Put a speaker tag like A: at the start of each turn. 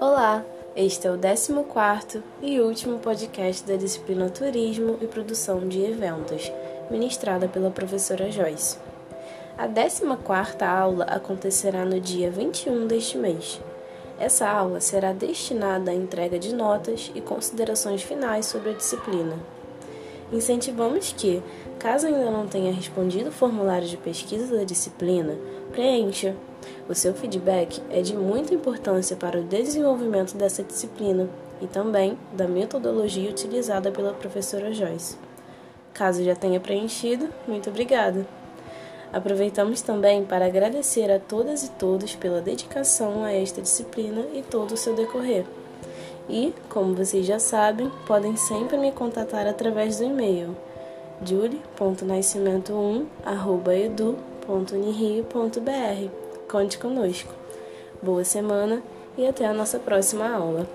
A: Olá, este é o 14 e último podcast da disciplina Turismo e Produção de Eventos, ministrada pela professora Joyce. A 14 aula acontecerá no dia 21 deste mês. Essa aula será destinada à entrega de notas e considerações finais sobre a disciplina. Incentivamos que, caso ainda não tenha respondido o formulário de pesquisa da disciplina, preencha. O seu feedback é de muita importância para o desenvolvimento dessa disciplina e também da metodologia utilizada pela professora Joyce. Caso já tenha preenchido, muito obrigada! Aproveitamos também para agradecer a todas e todos pela dedicação a esta disciplina e todo o seu decorrer. E, como vocês já sabem, podem sempre me contatar através do e-mail julie.nascimento1@edu.unirio.br. Conte conosco. Boa semana e até a nossa próxima aula.